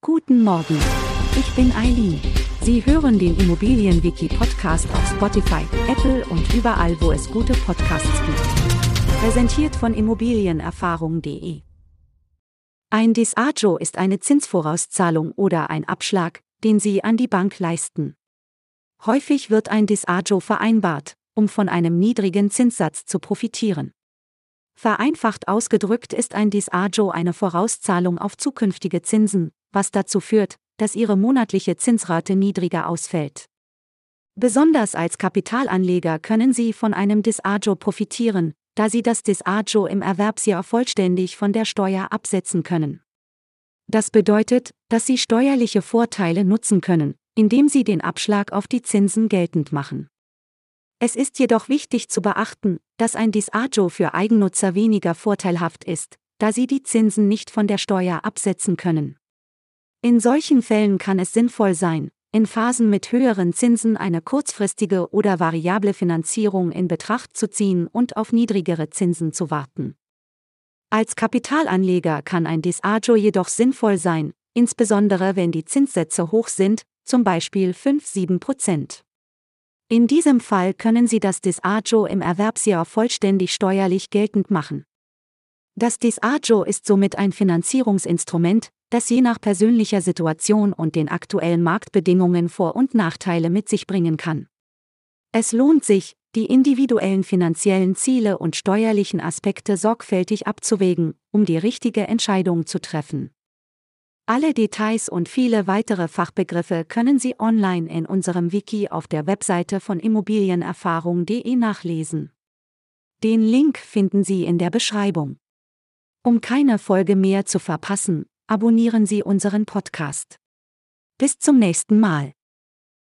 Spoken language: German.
Guten Morgen. Ich bin Eileen. Sie hören den Immobilienwiki-Podcast auf Spotify, Apple und überall, wo es gute Podcasts gibt. Präsentiert von Immobilienerfahrung.de. Ein Disagio ist eine Zinsvorauszahlung oder ein Abschlag, den Sie an die Bank leisten. Häufig wird ein Disagio vereinbart, um von einem niedrigen Zinssatz zu profitieren. Vereinfacht ausgedrückt ist ein Disagio eine Vorauszahlung auf zukünftige Zinsen, was dazu führt, dass ihre monatliche Zinsrate niedriger ausfällt. Besonders als Kapitalanleger können Sie von einem Disagio profitieren, da Sie das Disagio im Erwerbsjahr vollständig von der Steuer absetzen können. Das bedeutet, dass Sie steuerliche Vorteile nutzen können, indem Sie den Abschlag auf die Zinsen geltend machen. Es ist jedoch wichtig zu beachten, dass ein Disagio für Eigennutzer weniger vorteilhaft ist, da sie die Zinsen nicht von der Steuer absetzen können. In solchen Fällen kann es sinnvoll sein, in Phasen mit höheren Zinsen eine kurzfristige oder variable Finanzierung in Betracht zu ziehen und auf niedrigere Zinsen zu warten. Als Kapitalanleger kann ein Disagio jedoch sinnvoll sein, insbesondere wenn die Zinssätze hoch sind, zum Beispiel 5-7% In diesem Fall können Sie das Disagio im Erwerbsjahr vollständig steuerlich geltend machen. Das Disagio ist somit ein Finanzierungsinstrument, das je nach persönlicher Situation und den aktuellen Marktbedingungen Vor- und Nachteile mit sich bringen kann. Es lohnt sich, die individuellen finanziellen Ziele und steuerlichen Aspekte sorgfältig abzuwägen, um die richtige Entscheidung zu treffen. Alle Details und viele weitere Fachbegriffe können Sie online in unserem Wiki auf der Webseite von immobilienerfahrung.de nachlesen. Den Link finden Sie in der Beschreibung. Um keine Folge mehr zu verpassen, abonnieren Sie unseren Podcast. Bis zum nächsten Mal.